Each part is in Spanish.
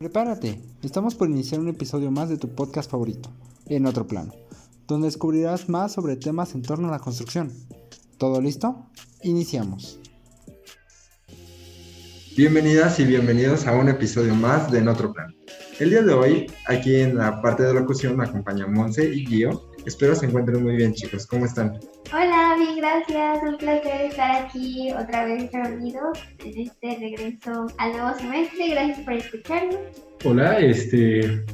Prepárate, estamos por iniciar un episodio más de tu podcast favorito, En otro plano, donde descubrirás más sobre temas en torno a la construcción. ¿Todo listo? Iniciamos. Bienvenidas y bienvenidos a un episodio más de En otro plano. El día de hoy, aquí en la parte de locución, me acompaña Monse y Gio. Espero se encuentren muy bien, chicos. ¿Cómo están? Gracias. Un placer estar aquí otra vez reunidos en este regreso al nuevo semestre. Gracias por escucharnos. Hola, este,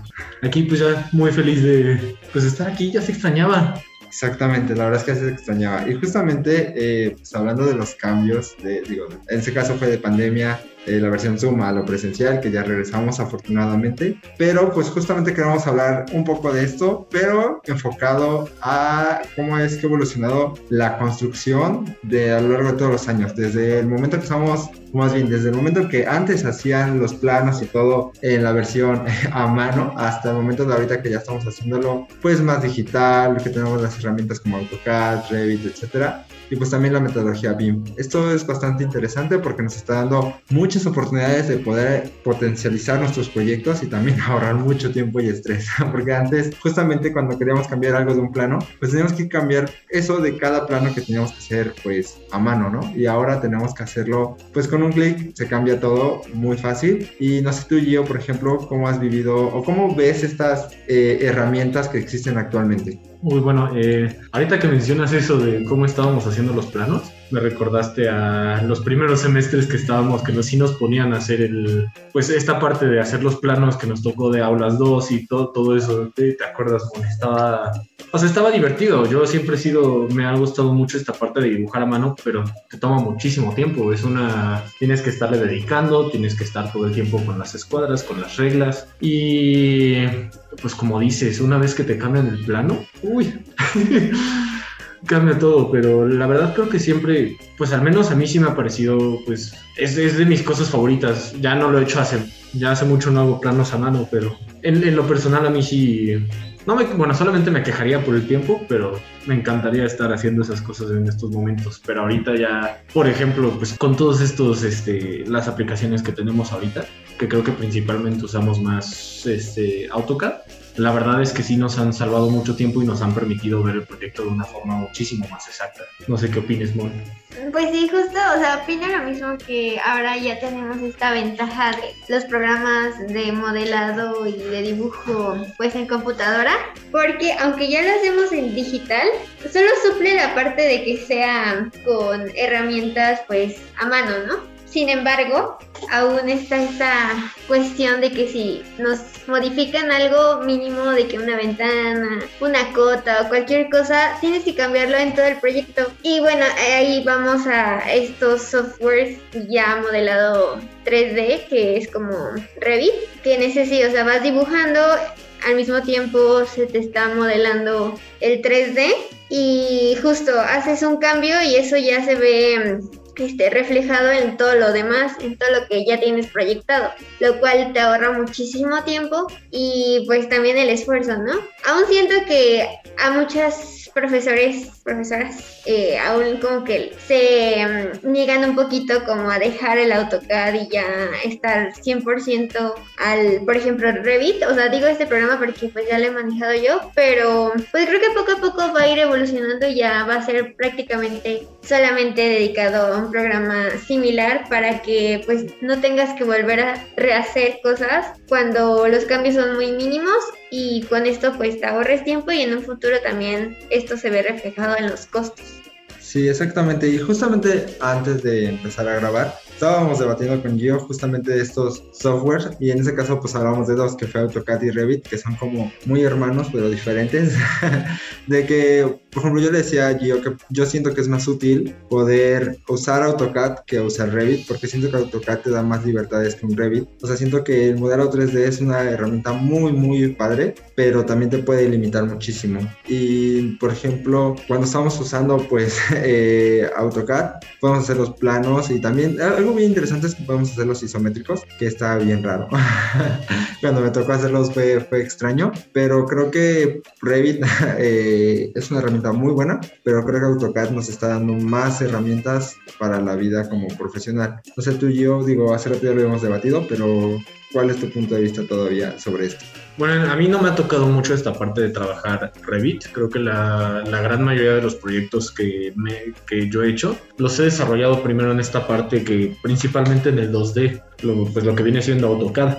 aquí pues ya muy feliz de pues estar aquí, ya se extrañaba. Exactamente, la verdad es que se extrañaba. Y justamente, eh, pues hablando de los cambios, de, digo, en ese caso fue de pandemia, eh, la versión Zoom a lo presencial, que ya regresamos afortunadamente. Pero pues justamente queremos hablar un poco de esto, pero enfocado a cómo es que ha evolucionado la construcción de a lo largo de todos los años. Desde el momento que estamos, más bien, desde el momento que antes hacían los planos y todo en la versión a mano, hasta el momento de ahorita que ya estamos haciéndolo pues más digital, que tenemos las herramientas como AutoCAD, Revit, etcétera y pues también la metodología BIM. Esto es bastante interesante porque nos está dando muchas oportunidades de poder potencializar nuestros proyectos y también ahorrar mucho tiempo y estrés, porque antes justamente cuando queríamos cambiar algo de un plano, pues teníamos que cambiar eso de cada plano que teníamos que hacer pues a mano, ¿no? Y ahora tenemos que hacerlo pues con un clic, se cambia todo muy fácil y no sé tú Gio, por ejemplo, cómo has vivido o cómo ves estas eh, herramientas que existen actualmente. Muy bueno, eh, ahorita que mencionas eso de cómo estábamos haciendo los planos, me recordaste a los primeros semestres que estábamos, que nos, sí nos ponían a hacer el, pues esta parte de hacer los planos que nos tocó de aulas 2 y todo, todo eso, ¿te, acuerdas? estaba, o sea, estaba divertido, yo siempre he sido, me ha gustado mucho esta parte de dibujar a mano, pero te toma muchísimo tiempo, es una, tienes que estarle dedicando, tienes que estar todo el tiempo con las escuadras, con las reglas y pues como dices, una vez que te cambian el plano, uy. cambia todo, pero la verdad creo que siempre, pues al menos a mí sí me ha parecido, pues es, es de mis cosas favoritas. Ya no lo he hecho hace, ya hace mucho no hago planos a mano, pero en, lo personal a mí sí, no me, bueno, solamente me quejaría por el tiempo, pero me encantaría estar haciendo esas cosas en estos momentos. Pero ahorita ya, por ejemplo, pues con todos estos, este, las aplicaciones que tenemos ahorita, que creo que principalmente usamos más este, AutoCAD, la verdad es que sí nos han salvado mucho tiempo y nos han permitido ver el proyecto de una forma muchísimo más exacta. No sé qué opines, Mon. Pues sí, justo, o sea, opino lo mismo que ahora ya tenemos esta ventaja de los programas de modelado y de dibujo pues en computadora, porque aunque ya lo hacemos en digital, solo suple la parte de que sea con herramientas pues a mano, ¿no? Sin embargo, aún está esta cuestión de que si nos modifican algo mínimo de que una ventana, una cota o cualquier cosa, tienes que cambiarlo en todo el proyecto. Y bueno, ahí vamos a estos softwares ya modelado 3D, que es como Revit, que sí, o sea, vas dibujando al mismo tiempo se te está modelando el 3D y justo haces un cambio y eso ya se ve esté reflejado en todo lo demás, en todo lo que ya tienes proyectado, lo cual te ahorra muchísimo tiempo y pues también el esfuerzo, ¿no? Aún siento que a muchas profesores, profesoras, eh, aún como que se mm, niegan un poquito como a dejar el AutoCAD y ya estar 100% al, por ejemplo, Revit. O sea, digo este programa porque pues ya lo he manejado yo, pero pues creo que poco a poco va a ir evolucionando y ya va a ser prácticamente solamente dedicado a un programa similar para que pues no tengas que volver a rehacer cosas cuando los cambios son muy mínimos y con esto pues te ahorres tiempo y en un futuro también esto se ve reflejado en los costos. Sí, exactamente. Y justamente antes de empezar a grabar, estábamos debatiendo con Gio justamente estos softwares y en ese caso pues hablamos de dos, que fue AutoCAD y Revit, que son como muy hermanos pero diferentes. de que, por ejemplo, yo le decía a Gio que yo siento que es más útil poder usar AutoCAD que usar Revit, porque siento que AutoCAD te da más libertades que un Revit. O sea, siento que el modelo 3D es una herramienta muy, muy padre, pero también te puede limitar muchísimo. Y, por ejemplo, cuando estamos usando pues eh, AutoCAD, podemos hacer los planos y también algo bien interesante es que podemos hacer los isométricos, que está bien raro. Cuando me tocó hacerlos fue, fue extraño, pero creo que Revit eh, es una herramienta herramienta muy buena, pero creo que AutoCAD nos está dando más herramientas para la vida como profesional. No sé, tú y yo, digo, hace rato ya lo hemos debatido, pero ¿cuál es tu punto de vista todavía sobre esto? Bueno, a mí no me ha tocado mucho esta parte de trabajar Revit. Creo que la, la gran mayoría de los proyectos que, me, que yo he hecho los he desarrollado primero en esta parte que principalmente en el 2D, lo, pues lo que viene siendo AutoCAD.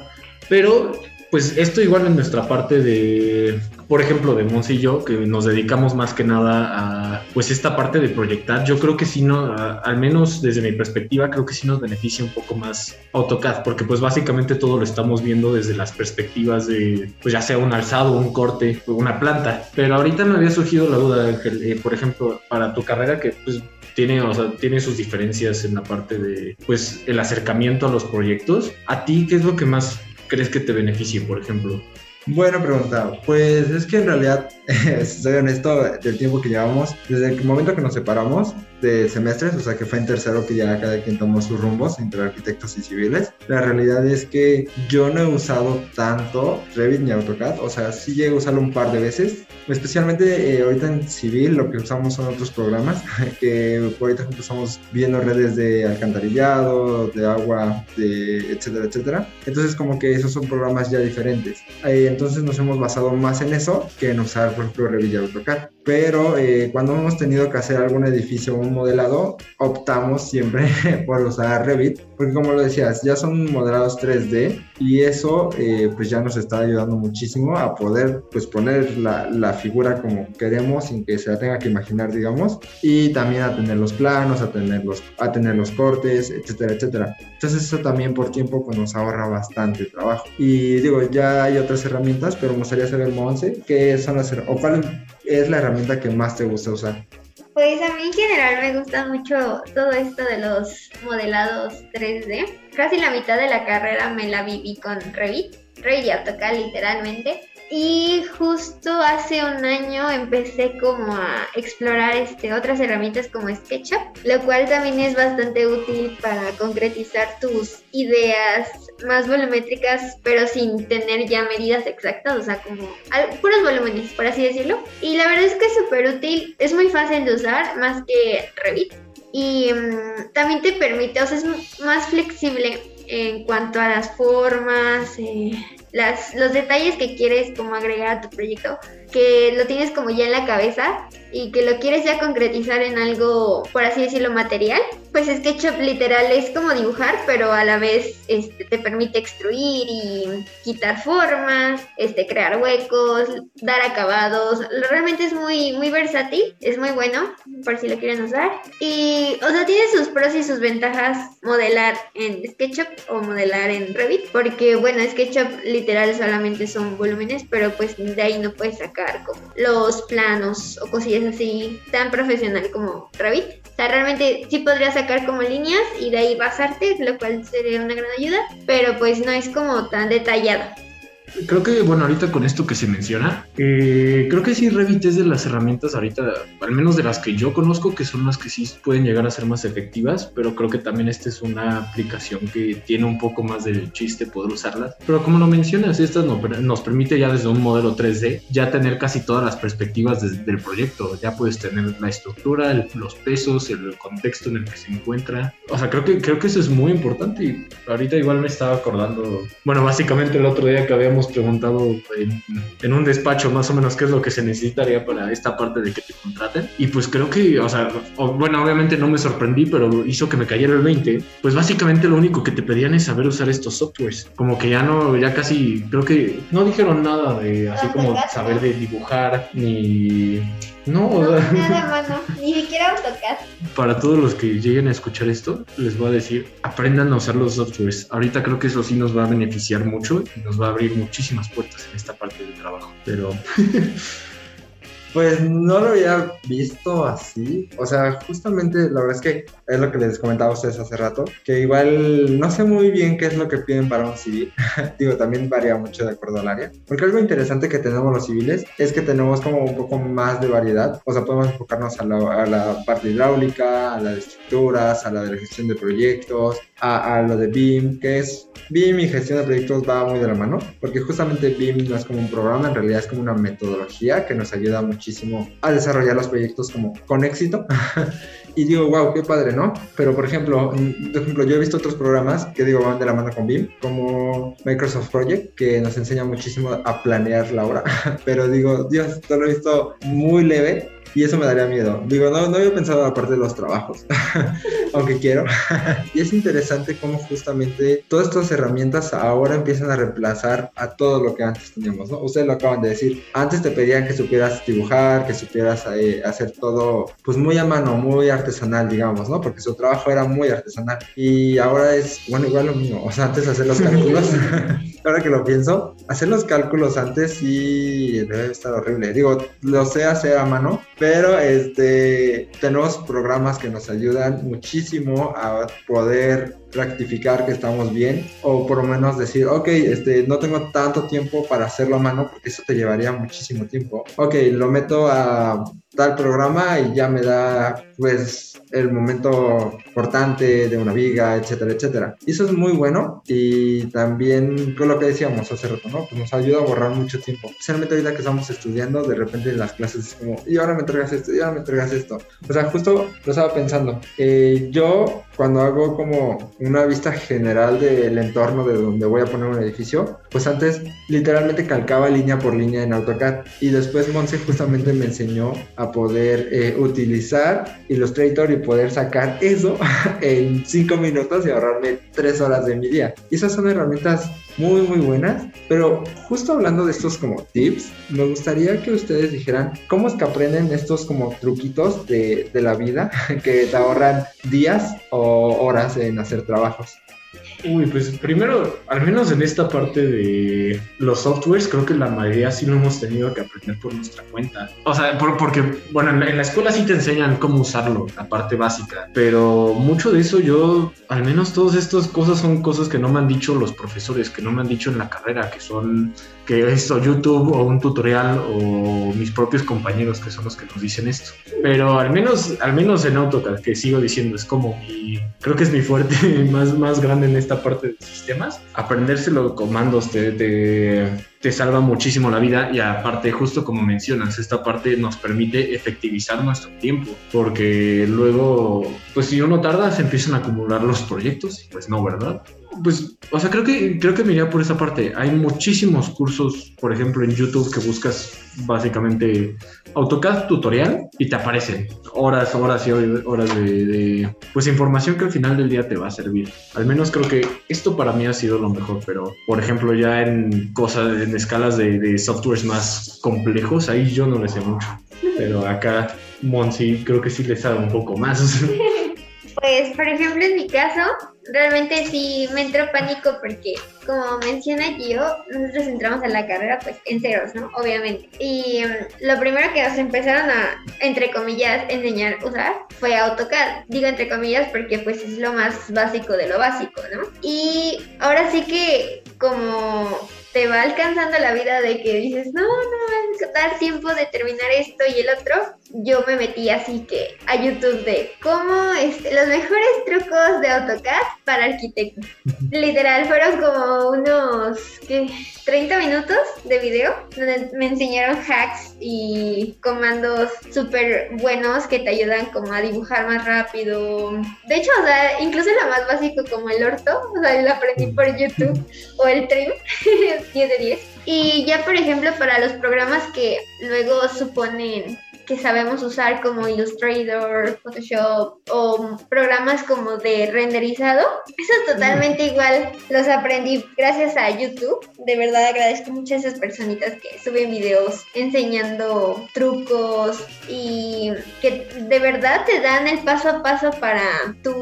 Pero pues esto igual en nuestra parte de, por ejemplo, de Monse y yo, que nos dedicamos más que nada a, pues esta parte de proyectar, yo creo que sí, no, al menos desde mi perspectiva, creo que sí nos beneficia un poco más AutoCAD, porque pues básicamente todo lo estamos viendo desde las perspectivas de, pues ya sea un alzado, un corte, una planta. Pero ahorita me había surgido la duda, Ángel, eh, por ejemplo, para tu carrera, que pues tiene, o sea, tiene sus diferencias en la parte de, pues, el acercamiento a los proyectos. ¿A ti qué es lo que más crees que te beneficie, por ejemplo? Buena pregunta. Pues es que en realidad, soy honesto, del tiempo que llevamos, desde el momento que nos separamos de semestres, o sea que fue en tercero que ya cada quien tomó sus rumbos entre arquitectos y civiles, la realidad es que yo no he usado tanto Revit ni AutoCAD, o sea, sí llegué a usarlo un par de veces, especialmente eh, ahorita en civil lo que usamos son otros programas, que ahorita estamos viendo redes de alcantarillado, de agua, de etcétera, etcétera. Entonces como que esos son programas ya diferentes. Eh, entonces nos hemos basado más en eso que en usar, por ejemplo, Revit y AutoCAD. Pero eh, cuando hemos tenido que hacer algún edificio o un modelado, optamos siempre por usar Revit, porque como lo decías, ya son modelados 3D y eso eh, pues ya nos está ayudando muchísimo a poder pues poner la, la, figura como queremos sin que se la tenga que imaginar, digamos, y también a tener los planos, a tener los, a tener los cortes, etcétera, etcétera. Entonces eso también por tiempo pues nos ahorra bastante trabajo. Y digo, ya hay otras herramientas, pero me gustaría saber, Monse, qué son las o cuál es la herramienta que más te gusta usar. Pues a mí en general me gusta mucho todo esto de los modelados 3D. Casi la mitad de la carrera me la viví con Revit, Revit y AutoCAD literalmente. Y justo hace un año empecé como a explorar este, otras herramientas como SketchUp, lo cual también es bastante útil para concretizar tus ideas más volumétricas, pero sin tener ya medidas exactas, o sea, como puros volúmenes, por así decirlo. Y la verdad es que es súper útil, es muy fácil de usar, más que Revit. Y um, también te permite, o sea, es más flexible en cuanto a las formas, eh, las, los detalles que quieres como agregar a tu proyecto, que lo tienes como ya en la cabeza y que lo quieres ya concretizar en algo, por así decirlo, material, pues SketchUp literal es como dibujar, pero a la vez este, te permite extruir y quitar formas, este, crear huecos, dar acabados. Realmente es muy, muy versátil, es muy bueno, por si lo quieren usar. Y, o sea, tiene sus pros y sus ventajas modelar en SketchUp o modelar en Revit, porque, bueno, SketchUp literal solamente son volúmenes, pero pues de ahí no puedes sacar como los planos o cosillas así tan profesional como Revit. O sea, realmente sí podría sacar como líneas y de ahí basarte, lo cual sería una gran ayuda, pero pues no es como tan detallado. Creo que, bueno, ahorita con esto que se menciona, eh, creo que sí Revit es de las herramientas ahorita, al menos de las que yo conozco, que son las que sí pueden llegar a ser más efectivas, pero creo que también esta es una aplicación que tiene un poco más de chiste poder usarlas. Pero como lo mencionas, esta nos permite ya desde un modelo 3D ya tener casi todas las perspectivas del proyecto. Ya puedes tener la estructura, los pesos, el contexto en el que se encuentra. O sea, creo que, creo que eso es muy importante y ahorita igual me estaba acordando, bueno, básicamente el otro día que habíamos preguntado en, un despacho más o menos qué es lo que se necesitaría para esta parte de que te contraten. Y pues creo que, o sea, bueno, obviamente no me sorprendí, pero hizo que me cayera el 20. Pues básicamente lo único que te pedían es saber usar estos softwares. Como que ya no, ya casi, creo que no dijeron nada de así como saber de dibujar ni no, nada ni siquiera AutoCAD. Para todos los que lleguen a escuchar esto, les voy a decir, aprendan a usar los softwares. Ahorita creo que eso sí nos va a beneficiar mucho y nos va a abrir muchísimas puertas en esta parte del trabajo. Pero Pues no lo había visto así. O sea, justamente la verdad es que es lo que les comentaba a ustedes hace rato, que igual no sé muy bien qué es lo que piden para un civil. Digo, también varía mucho de acuerdo al área. Porque algo interesante que tenemos los civiles es que tenemos como un poco más de variedad. O sea, podemos enfocarnos a la, parte hidráulica, a la de estructuras, a la de gestión de proyectos, a, a lo de BIM, que es BIM y gestión de proyectos va muy de la mano, porque justamente BIM no es como un programa, en realidad es como una metodología que nos ayuda mucho muchísimo a desarrollar los proyectos como con éxito. y digo, wow, qué padre, ¿no? Pero por ejemplo, por ejemplo, yo he visto otros programas que digo van de la mano con BIM, como Microsoft Project, que nos enseña muchísimo a planear la hora. Pero digo, Dios, esto lo he visto muy leve y eso me daría miedo. Digo, no, no había pensado aparte de los trabajos, aunque quiero. y es interesante cómo justamente todas estas herramientas ahora empiezan a reemplazar a todo lo que antes teníamos, ¿no? Ustedes lo acaban de decir. Antes te pedían que supieras dibujar, que supieras eh, hacer todo, pues muy a mano, muy artesanal, digamos, ¿no? Porque su trabajo era muy artesanal. Y ahora es, bueno, igual lo mismo. O sea, antes hacer los cálculos, ahora que lo pienso, hacer los cálculos antes sí debe estar horrible. Digo, lo sé hacer a mano, pero este, tenemos programas que nos ayudan muchísimo a poder rectificar que estamos bien o por lo menos decir, ok, este, no tengo tanto tiempo para hacerlo a mano porque eso te llevaría muchísimo tiempo. Ok, lo meto a tal programa y ya me da pues el momento importante de una viga, etcétera, etcétera. Y eso es muy bueno y también con lo que decíamos hace rato, ¿no? Pues nos ayuda a borrar mucho tiempo. Especialmente ahorita que estamos estudiando, de repente en las clases es como, y ahora me entregas esto, y ahora me entregas esto. O sea, justo lo estaba pensando. Eh, yo cuando hago como una vista general del entorno de donde voy a poner un edificio, pues antes literalmente calcaba línea por línea en AutoCAD y después Monse justamente me enseñó a poder eh, utilizar Illustrator y poder sacar eso en cinco minutos y ahorrarme tres horas de mi día. Y esas son herramientas muy muy buenas, pero justo hablando de estos como tips, me gustaría que ustedes dijeran cómo es que aprenden estos como truquitos de, de la vida que te ahorran días o horas en hacer trabajos. Uy, pues primero, al menos en esta parte de los softwares, creo que la mayoría sí lo hemos tenido que aprender por nuestra cuenta. O sea, porque, bueno, en la, escuela sí te enseñan cómo usarlo, la parte básica, pero mucho de eso yo, al menos todas estas cosas son cosas que no me han dicho los profesores, que no me han dicho en la carrera, que son que esto, YouTube o un tutorial o mis propios compañeros que son los que nos dicen esto. Pero al menos, al menos en AutoCAD, que sigo diciendo, es como mi, creo que es mi fuerte más, más grande en esta parte de sistemas. Aprenderse los comandos te, te, te salva muchísimo la vida y aparte, justo como mencionas, esta parte nos permite efectivizar nuestro tiempo, porque luego, pues si uno tarda, se empiezan a acumular los proyectos pues no, ¿verdad? Pues, o sea, creo que, creo que me por esa parte. Hay muchísimos cursos, por ejemplo, en YouTube que buscas básicamente AutoCAD tutorial y te aparecen horas, horas y horas de, pues información que al final del día te va a servir. Al menos creo que esto para mí ha sido lo mejor, pero por ejemplo ya en cosas, en escalas de, de softwares más complejos, ahí yo no le sé mucho. Pero acá Monsi creo que sí le sabe un poco más. Pues, por ejemplo, en mi caso, realmente sí me entró pánico porque, como menciona Gio, nosotros entramos a la carrera pues en ceros, ¿no? Obviamente. Y um, lo primero que nos empezaron a, entre comillas, enseñar a usar fue AutoCAD. Digo entre comillas porque pues es lo más básico de lo básico, ¿no? Y ahora sí que como te va alcanzando la vida de que dices, no, no a dar tiempo de terminar esto y el otro, yo me metí así que a YouTube de cómo este, los mejores trucos de AutoCAD para arquitectos. Literal, fueron como unos ¿qué? 30 minutos de video donde me enseñaron hacks y comandos súper buenos que te ayudan como a dibujar más rápido. De hecho, o sea, incluso lo más básico como el orto, o sea, lo aprendí por YouTube o el trim, 10 de 10. Y ya, por ejemplo, para los programas que luego suponen que sabemos usar como Illustrator, Photoshop o programas como de renderizado. Eso es totalmente igual. Los aprendí gracias a YouTube. De verdad agradezco mucho a esas personitas que suben videos enseñando trucos y que de verdad te dan el paso a paso para tú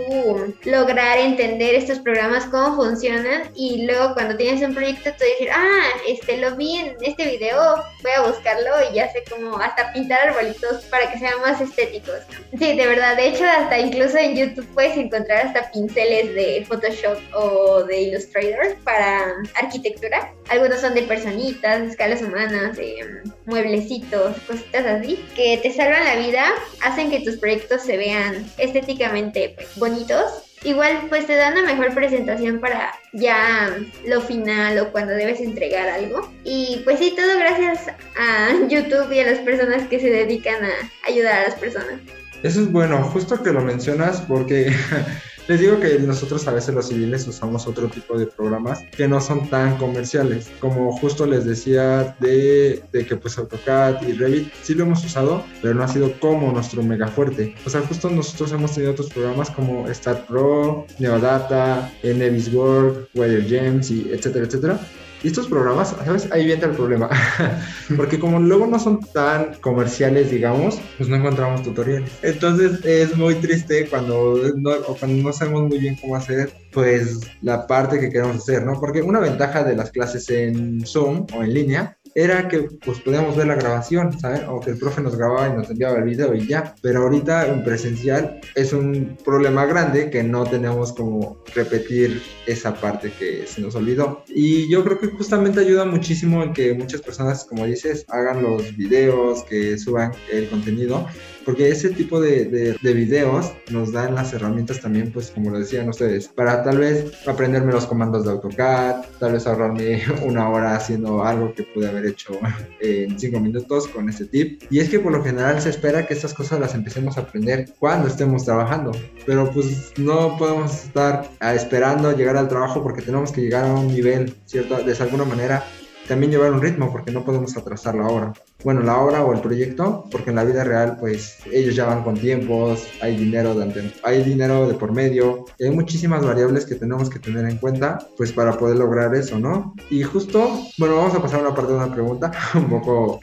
lograr entender estos programas, cómo funcionan y luego cuando tienes un proyecto tú decir, ah, este lo vi en este video, voy a buscarlo y ya sé cómo hasta pintar arbolitos para que sean más estéticos. Sí, de verdad, de hecho hasta incluso en YouTube puedes encontrar hasta pinceles de Photoshop o de Illustrator para arquitectura. Algunos son de personitas, escalas humanas, de mueblecitos, cositas así, que te salvan la vida, hacen que tus proyectos se vean estéticamente pues, bonitos igual pues te da una mejor presentación para ya lo final o cuando debes entregar algo. Y pues sí, todo gracias a YouTube y a las personas que se dedican a ayudar a las personas. Eso es bueno, justo que lo mencionas porque les digo que nosotros a veces los civiles usamos otro tipo de programas que no son tan comerciales. Como justo les decía de, de que pues AutoCAD y Revit sí lo hemos usado, pero no ha sido como nuestro mega fuerte. O sea, justo nosotros hemos tenido otros programas como Stat Pro, Neodata, Neviswork, Weather Gems y etcétera, etcétera y estos programas, ¿sabes? Ahí viene el problema. Porque como luego no son tan comerciales, digamos, pues no encontramos tutoriales. Entonces es muy triste cuando no, cuando no sabemos muy bien cómo hacer, pues la parte que queremos hacer, ¿no? Porque una ventaja de las clases en Zoom o en línea era que pues podíamos ver la grabación, ¿sabes? O que el profe nos grababa y nos enviaba el video y ya. Pero ahorita en presencial es un problema grande que no tenemos como repetir esa parte que se nos olvidó. Y yo creo que justamente ayuda muchísimo en que muchas personas, como dices, hagan los videos, que suban el contenido porque ese tipo de, de, videos nos dan las herramientas también, pues como lo decían ustedes, para tal vez aprenderme los comandos de AutoCAD, tal vez ahorrarme una hora haciendo algo que pude haber hecho en cinco minutos con ese tip. Y es que por lo general se espera que estas cosas las empecemos a aprender cuando estemos trabajando, pero pues no podemos estar esperando llegar al trabajo porque tenemos que llegar a un nivel, ¿cierto? De alguna manera también llevar un ritmo porque no podemos atrasar la obra. Bueno, la obra o el proyecto, porque en la vida real pues ellos ya van con tiempos, hay dinero de, hay dinero de por medio, hay muchísimas variables que tenemos que tener en cuenta pues para poder lograr eso, ¿no? Y justo, bueno, vamos a pasar a una parte de una pregunta un poco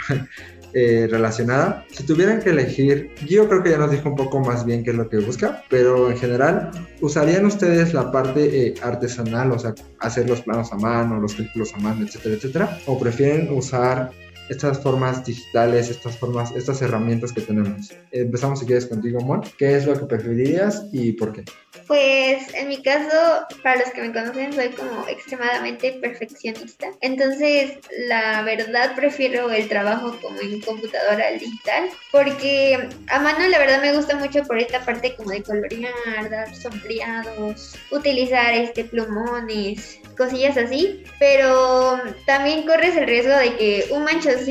eh, relacionada. Si tuvieran que elegir, yo creo que ya nos dijo un poco más bien qué es lo que busca, pero en general, ¿usarían ustedes la parte eh, artesanal, o sea, hacer los planos a mano, los círculos a mano, etcétera, etcétera? ¿O prefieren usar estas formas digitales, estas formas, estas herramientas que tenemos. Empezamos si quieres contigo, Mon. ¿Qué es lo que preferirías y por qué? Pues en mi caso, para los que me conocen, soy como extremadamente perfeccionista. Entonces, la verdad prefiero el trabajo como en computadora digital, porque a mano la verdad me gusta mucho por esta parte como de colorear, dar sombreados, utilizar este plumones, cosillas así, pero también corres el riesgo de que un manchoncito,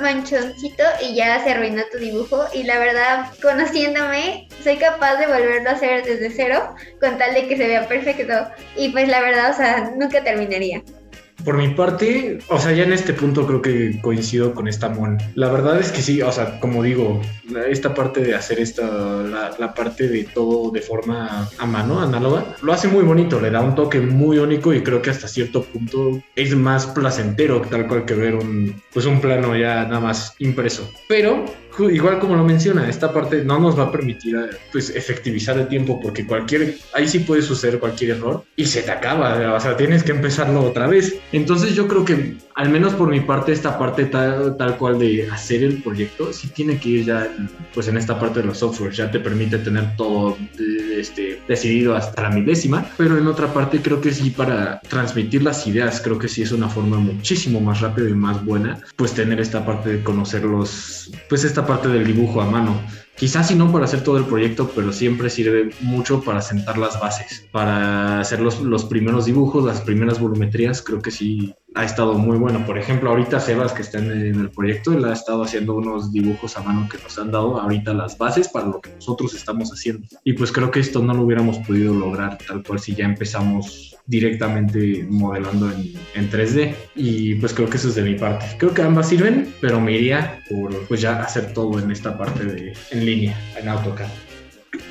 manchoncito y ya se arruinó tu dibujo y la verdad, conociéndome, soy capaz de volverlo a hacer desde cero con tal de que se vea perfecto y pues la verdad, o sea, nunca terminaría. Por mi parte, o sea, ya en este punto creo que coincido con esta Mon. La verdad es que sí, o sea, como digo, esta parte de hacer esta, la, parte de todo de forma a mano, análoga, lo hace muy bonito, le da un toque muy único y creo que hasta cierto punto es más placentero tal cual que ver un, pues un plano ya nada más impreso. Pero igual como lo menciona, esta parte no nos va a permitir pues efectivizar el tiempo porque cualquier, ahí sí puede suceder cualquier error y se te acaba, o sea, tienes que empezarlo otra vez. Entonces yo creo que al menos por mi parte esta parte tal, tal cual de hacer el proyecto sí tiene que ir ya pues en esta parte de los softwares, ya te permite tener todo este, decidido hasta la milésima, pero en otra parte creo que sí para transmitir las ideas, creo que sí es una forma muchísimo más rápida y más buena, pues tener esta parte de conocer los, pues esta parte del dibujo a mano. Quizás si no para hacer todo el proyecto, pero siempre sirve mucho para sentar las bases, para hacer los, los primeros dibujos, las primeras volumetrías, creo que sí ha estado muy bueno. Por ejemplo, ahorita Sebas, que está en, el proyecto, él ha estado haciendo unos dibujos a mano que nos han dado ahorita las bases para lo que nosotros estamos haciendo. Y pues creo que esto no lo hubiéramos podido lograr tal cual si ya empezamos directamente modelando en, en 3D. Y pues creo que eso es de mi parte. Creo que ambas sirven, pero me iría por pues ya hacer todo en esta parte de en línea, en AutoCAD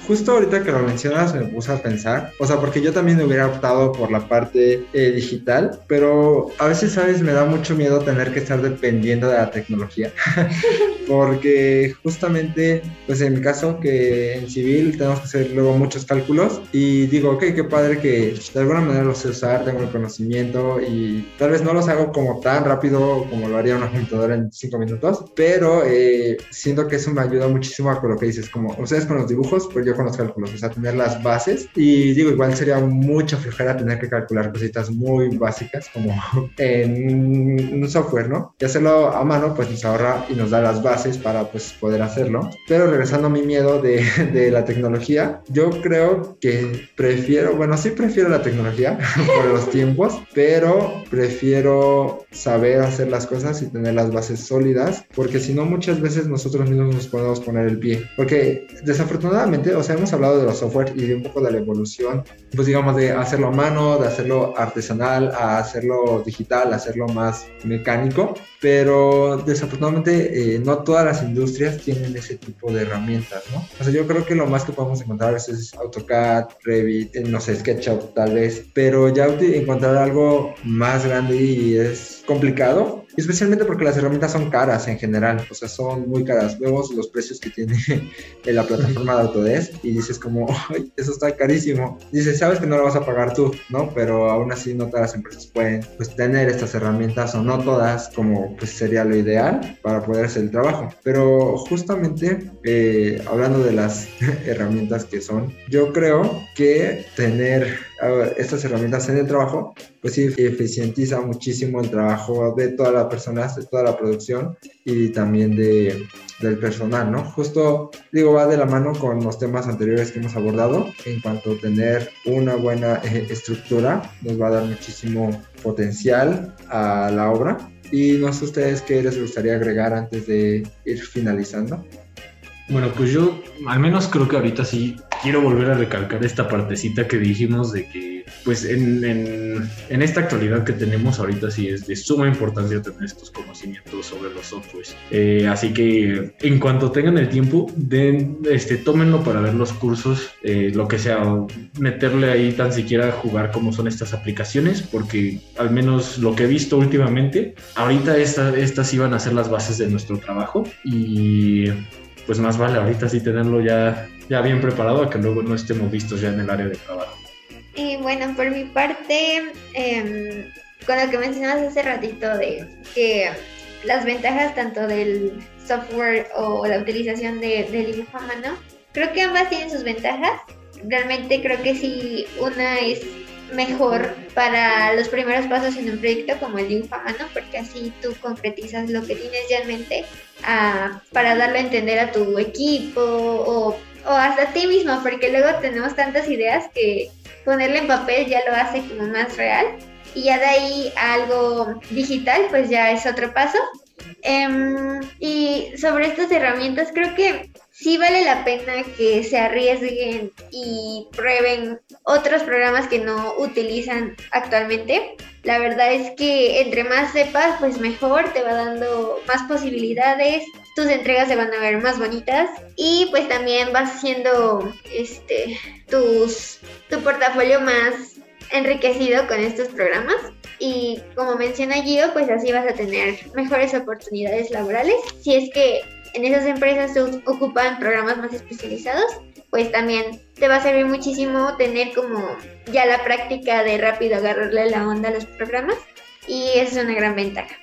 justo ahorita que lo mencionas me puse a pensar, o sea, porque yo también hubiera optado por la parte eh, digital, pero a veces, ¿sabes? Me da mucho miedo tener que estar dependiendo de la tecnología, porque justamente, pues en mi caso, que en civil tenemos que hacer luego muchos cálculos y digo, ok, qué padre que de alguna manera los sé usar, tengo el conocimiento y tal vez no los hago como tan rápido como lo haría una computadora en cinco minutos, pero eh, siento que eso me ayuda muchísimo a con lo que dices, como ustedes con los dibujos, pues yo con los cálculos, o sea, tener las bases. Y digo, igual sería mucha flojera tener que calcular cositas muy básicas como en un software, ¿no? Y hacerlo a mano, pues nos ahorra y nos da las bases para pues poder hacerlo. Pero regresando a mi miedo de, de la tecnología, yo creo que prefiero, bueno, sí prefiero la tecnología por los tiempos, pero prefiero saber hacer las cosas y tener las bases sólidas, porque si no muchas veces nosotros mismos nos podemos poner el pie. Porque desafortunadamente, o sea, hemos hablado de los software y de un poco de la evolución, pues digamos de hacerlo a mano, de hacerlo artesanal, a hacerlo digital, a hacerlo más mecánico, pero desafortunadamente eh, no todas las industrias tienen ese tipo de herramientas, ¿no? O sea, yo creo que lo más que podemos encontrar es AutoCAD, Revit, eh, no sé, SketchUp tal vez, pero ya encontrar algo más grande y es complicado, especialmente porque las herramientas son caras en general, o sea, son muy caras. Vemos los precios que tiene en la plataforma de Autodesk y dices como, eso está carísimo. Dices, sabes que no lo vas a pagar tú, ¿no? Pero aún así no todas las empresas pueden pues tener estas herramientas o no todas como pues sería lo ideal para poder hacer el trabajo. Pero justamente eh, hablando de las herramientas que son, yo creo que tener estas herramientas en el trabajo, pues sí eficientiza muchísimo el trabajo de todas las personas, de toda la producción y también de, del personal, ¿no? Justo, digo, va de la mano con los temas anteriores que hemos abordado. En cuanto a tener una buena eh, estructura, nos va a dar muchísimo potencial a la obra. Y no sé ustedes qué les gustaría agregar antes de ir finalizando. Bueno, pues yo al menos creo que ahorita sí quiero volver a recalcar esta partecita que dijimos de que pues en, en, esta actualidad que tenemos ahorita sí es de suma importancia tener estos conocimientos sobre los softwares. Eh, así que en cuanto tengan el tiempo, den, este, tómenlo para ver los cursos, eh, lo que sea, meterle ahí tan siquiera jugar cómo son estas aplicaciones, porque al menos lo que he visto últimamente, ahorita esta, estas iban a ser las bases de nuestro trabajo y pues más vale ahorita sí tenerlo ya, ya bien preparado a que luego no estemos vistos ya en el área de trabajo. Y bueno, por mi parte, eh, con lo que mencionabas hace ratito de que las ventajas tanto del software o la utilización de, del dibujo a mano, creo que ambas tienen sus ventajas. Realmente creo que si una es mejor para los primeros pasos en un proyecto como el dibujo a mano, porque así tú concretizas lo que tienes ya en mente ah, para darlo a entender a tu equipo o, o hasta a ti mismo, porque luego tenemos tantas ideas que ponerle en papel ya lo hace como más real y ya de ahí a algo digital pues ya es otro paso. Em, y sobre estas herramientas creo que sí vale la pena que se arriesguen y prueben otros programas que no utilizan actualmente. La verdad es que entre más sepas, pues mejor, te va dando más posibilidades, tus entregas se van a ver más bonitas y pues también vas haciendo este tus tu portafolio más enriquecido con estos programas y como menciona Gio, pues así vas a tener mejores oportunidades laborales si es que en esas empresas se ocupan programas más especializados, pues también te va a servir muchísimo tener como ya la práctica de rápido agarrarle la onda a los programas y esa es una gran ventaja.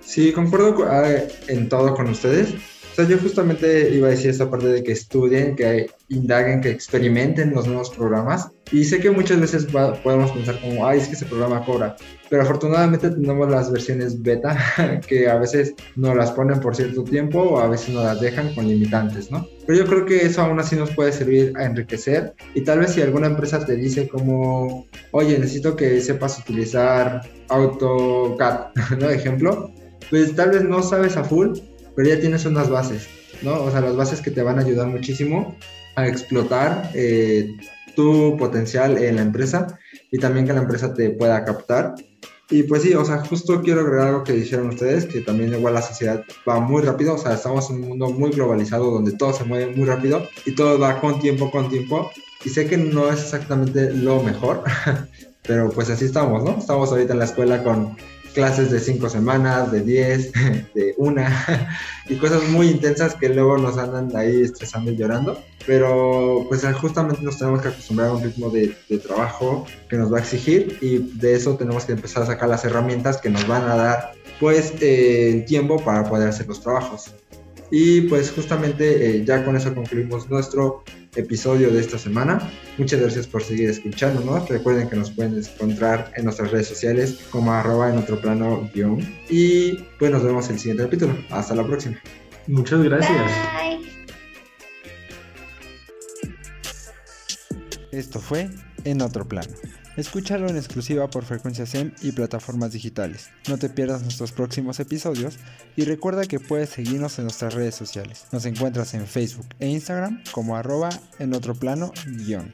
Sí, concuerdo ah, en todo con ustedes. O sea, yo justamente iba a decir esta parte de que estudien, que indaguen, que experimenten los nuevos programas. Y sé que muchas veces podemos pensar como, ay, es que ese programa cobra. Pero afortunadamente tenemos las versiones beta que a veces no las ponen por cierto tiempo o a veces no las dejan con limitantes, ¿no? Pero yo creo que eso aún así nos puede servir a enriquecer. Y tal vez si alguna empresa te dice como, oye, necesito que sepas utilizar AutoCAD, ¿no? Ejemplo, pues tal vez no sabes a full, pero ya tienes unas bases, ¿no? O sea, las bases que te van a ayudar muchísimo a explotar eh, tu potencial en la empresa y también que la empresa te pueda captar. Y pues sí, o sea, justo quiero agregar algo que dijeron ustedes, que también igual la sociedad va muy rápido, o sea, estamos en un mundo muy globalizado donde todo se mueve muy rápido y todo va con tiempo, con tiempo. Y sé que no es exactamente lo mejor, pero pues así estamos, ¿no? Estamos ahorita en la escuela con clases de cinco semanas, de diez, de una, y cosas muy intensas que luego nos andan ahí estresando y llorando. Pero pues justamente nos tenemos que acostumbrar a un ritmo de, trabajo que nos va a exigir y de eso tenemos que empezar a sacar las herramientas que nos van a dar pues eh, el tiempo para poder hacer los trabajos. Y pues justamente eh, ya con eso concluimos nuestro episodio de esta semana. Muchas gracias por seguir escuchándonos. Recuerden que nos pueden encontrar en nuestras redes sociales como arroba en otro plano guion. Y pues nos vemos en el siguiente capítulo. Hasta la próxima. Muchas gracias. Bye. Esto fue En Otro Plano. Escúchalo en exclusiva por Frecuencia SEM y plataformas digitales. No te pierdas nuestros próximos episodios y recuerda que puedes seguirnos en nuestras redes sociales. Nos encuentras en Facebook e Instagram como arroba en otro plano guion.